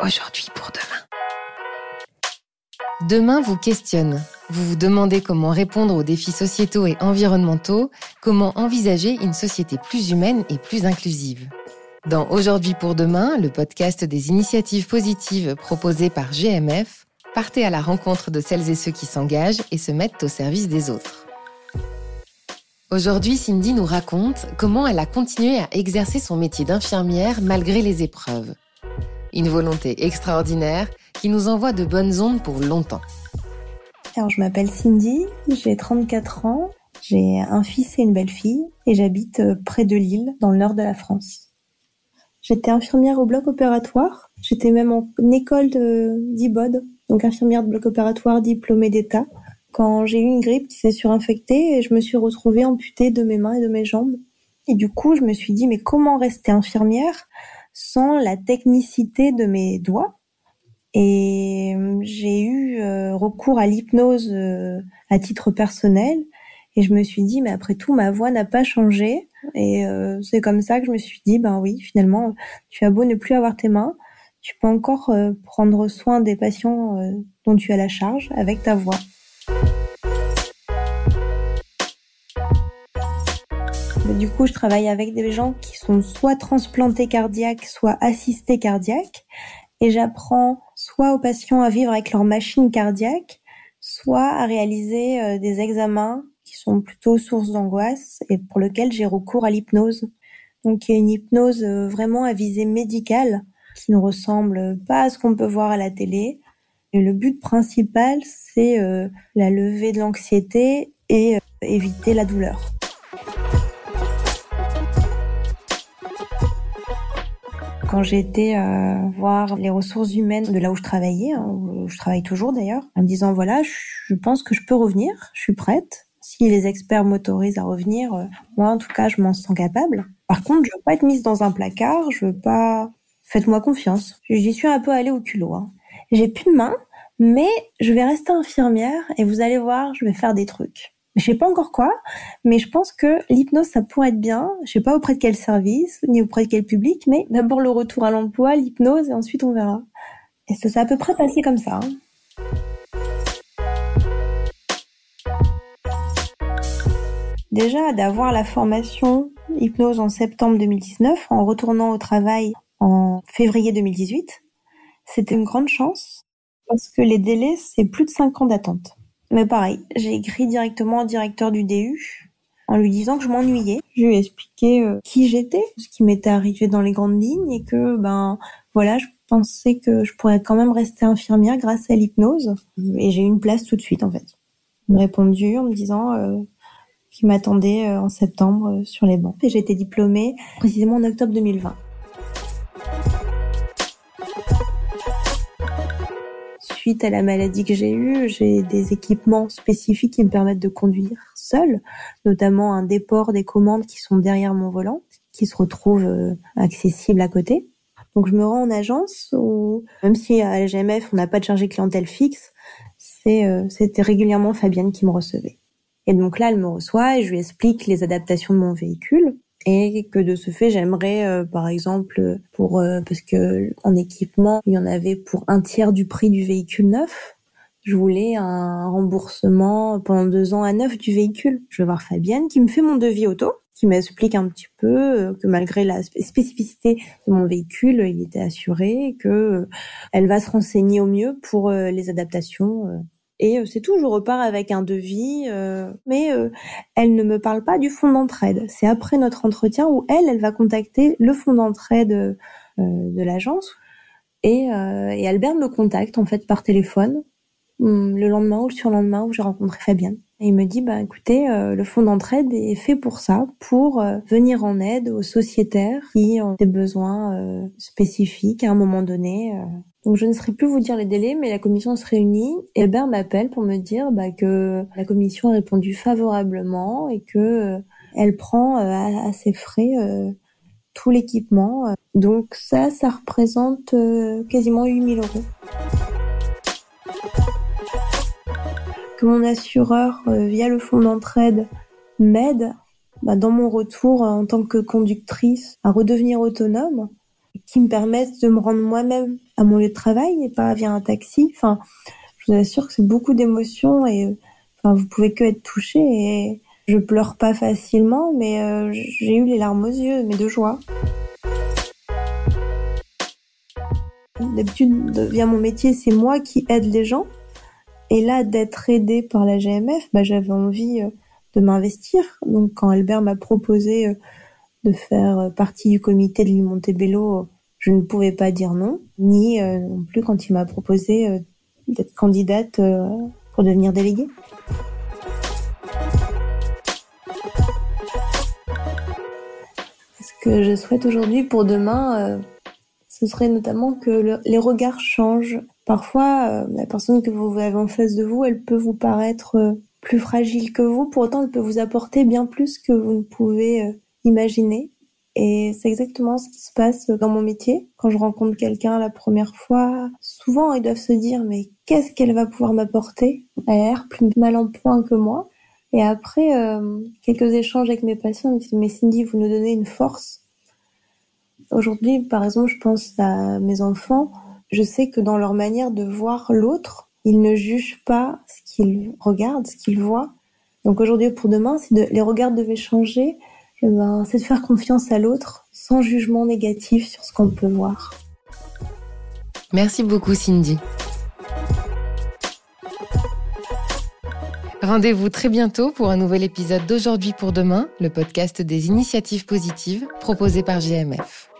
aujourd'hui pour demain. Demain vous questionne. Vous vous demandez comment répondre aux défis sociétaux et environnementaux, comment envisager une société plus humaine et plus inclusive. Dans Aujourd'hui pour demain, le podcast des initiatives positives proposées par GMF, partez à la rencontre de celles et ceux qui s'engagent et se mettent au service des autres. Aujourd'hui, Cindy nous raconte comment elle a continué à exercer son métier d'infirmière malgré les épreuves. Une volonté extraordinaire qui nous envoie de bonnes ondes pour longtemps. Alors, je m'appelle Cindy, j'ai 34 ans, j'ai un fils et une belle-fille et j'habite euh, près de Lille, dans le nord de la France. J'étais infirmière au bloc opératoire, j'étais même en école d'IBOD, donc infirmière de bloc opératoire diplômée d'État quand j'ai eu une grippe qui s'est surinfectée et je me suis retrouvée amputée de mes mains et de mes jambes. Et du coup, je me suis dit, mais comment rester infirmière? Sans la technicité de mes doigts Et euh, j'ai eu euh, recours à l'hypnose euh, à titre personnel. Et je me suis dit, mais après tout, ma voix n'a pas changé. Et c'est comme ça que je me suis dit, ben oui, finalement, tu as beau ne plus avoir tes mains, tu peux encore prendre soin des patients dont tu as la charge avec ta voix. Du coup, je travaille avec des gens qui sont soit transplantés cardiaques, soit assistés cardiaques. Et j'apprends soit aux patients à vivre avec leur machine cardiaque, soit à réaliser euh, des examens qui sont plutôt source d'angoisse et pour lesquels j'ai recours à l'hypnose. Donc il y a une hypnose euh, vraiment à visée médicale qui ne ressemble pas à ce qu'on peut voir à la télé. Et le but principal, c'est euh, la levée de l'anxiété et éviter la douleur. Quand été euh, voir les ressources humaines de là où je travaillais, hein, où je travaille toujours d'ailleurs, en me disant voilà, je pense que je peux revenir, je suis prête. Si les experts m'autorisent à revenir, euh, moi en tout cas, je m'en sens capable. Par contre, je veux pas être mise dans un placard, je veux pas. Faites-moi confiance. J'y suis un peu allée au culot. Hein. J'ai plus de main, mais je vais rester infirmière et vous allez voir, je vais faire des trucs. Je sais pas encore quoi, mais je pense que l'hypnose, ça pourrait être bien. Je sais pas auprès de quel service, ni auprès de quel public, mais d'abord le retour à l'emploi, l'hypnose, et ensuite on verra. Et ça s'est à peu près passé comme ça. Hein. Déjà, d'avoir la formation hypnose en septembre 2019, en retournant au travail en février 2018, c'était une grande chance parce que les délais, c'est plus de 5 ans d'attente. Mais pareil, j'ai écrit directement au directeur du DU en lui disant que je m'ennuyais. Je lui ai expliqué euh, qui j'étais, ce qui m'était arrivé dans les grandes lignes et que ben voilà, je pensais que je pourrais quand même rester infirmière grâce à l'hypnose et j'ai eu une place tout de suite en fait. Il m'a répondu en me disant euh, qu'il m'attendait euh, en septembre sur les bancs et j'ai été diplômée précisément en octobre 2020. À la maladie que j'ai eue, j'ai des équipements spécifiques qui me permettent de conduire seule, notamment un déport des commandes qui sont derrière mon volant, qui se retrouvent euh, accessibles à côté. Donc je me rends en agence où, même si à la GMF on n'a pas de chargé clientèle fixe, euh, c'était régulièrement Fabienne qui me recevait. Et donc là, elle me reçoit et je lui explique les adaptations de mon véhicule et que de ce fait j'aimerais euh, par exemple pour euh, parce que en équipement il y en avait pour un tiers du prix du véhicule neuf je voulais un remboursement pendant deux ans à neuf du véhicule. Je vais voir Fabienne qui me fait mon devis auto qui m'explique un petit peu euh, que malgré la spécificité de mon véhicule il était assuré que elle va se renseigner au mieux pour les adaptations et euh, c'est tout, je repars avec un devis, euh, mais euh, elle ne me parle pas du fonds d'entraide. C'est après notre entretien où elle, elle va contacter le fonds d'entraide de l'agence et, et Albert me contacte en fait par téléphone hum, le lendemain ou le surlendemain où j'ai rencontré Fabienne. Et il me dit, bah écoutez, le fonds d'entraide est fait pour ça, pour venir en aide aux sociétaires qui ont des besoins spécifiques à un moment donné. Donc je ne saurais plus vous dire les délais, mais la commission se réunit et Albert m'appelle pour me dire bah, que la commission a répondu favorablement et que euh, elle prend euh, à, ses frais euh, tout l'équipement. Donc ça, ça représente quasiment 8000 euros. Que mon assureur, via le fonds d'entraide, m'aide bah, dans mon retour en tant que conductrice à redevenir autonome qui me permettent de me rendre moi-même à mon lieu de travail et pas via un taxi. Enfin, je vous assure que c'est beaucoup d'émotions et enfin, vous pouvez que être touché et je pleure pas facilement, mais euh, j'ai eu les larmes aux yeux, mais de joie. D'habitude, via mon métier, c'est moi qui aide les gens. Et là, d'être aidée par la GMF, bah, j'avais envie euh, de m'investir. Donc, quand Albert m'a proposé euh, de faire partie du comité de l'île Montebello, je ne pouvais pas dire non, ni non plus quand il m'a proposé d'être candidate pour devenir déléguée. Ce que je souhaite aujourd'hui pour demain, euh, ce serait notamment que les regards changent. Parfois, euh, la personne que vous avez en face de vous, elle peut vous paraître euh, plus fragile que vous, pour autant elle peut vous apporter bien plus que vous ne pouvez imaginer. Et c'est exactement ce qui se passe dans mon métier. Quand je rencontre quelqu'un la première fois, souvent ils doivent se dire mais qu'est-ce qu'elle va pouvoir m'apporter? Elle a l'air plus mal en point que moi. Et après euh, quelques échanges avec mes patients, ils me disent mais Cindy, vous nous donnez une force. Aujourd'hui, par exemple, je pense à mes enfants. Je sais que dans leur manière de voir l'autre, ils ne jugent pas ce qu'ils regardent, ce qu'ils voient. Donc aujourd'hui pour demain, si les regards devaient changer, eh ben, c'est de faire confiance à l'autre sans jugement négatif sur ce qu'on peut voir. Merci beaucoup Cindy. Rendez-vous très bientôt pour un nouvel épisode d'Aujourd'hui pour demain, le podcast des initiatives positives proposé par GMF.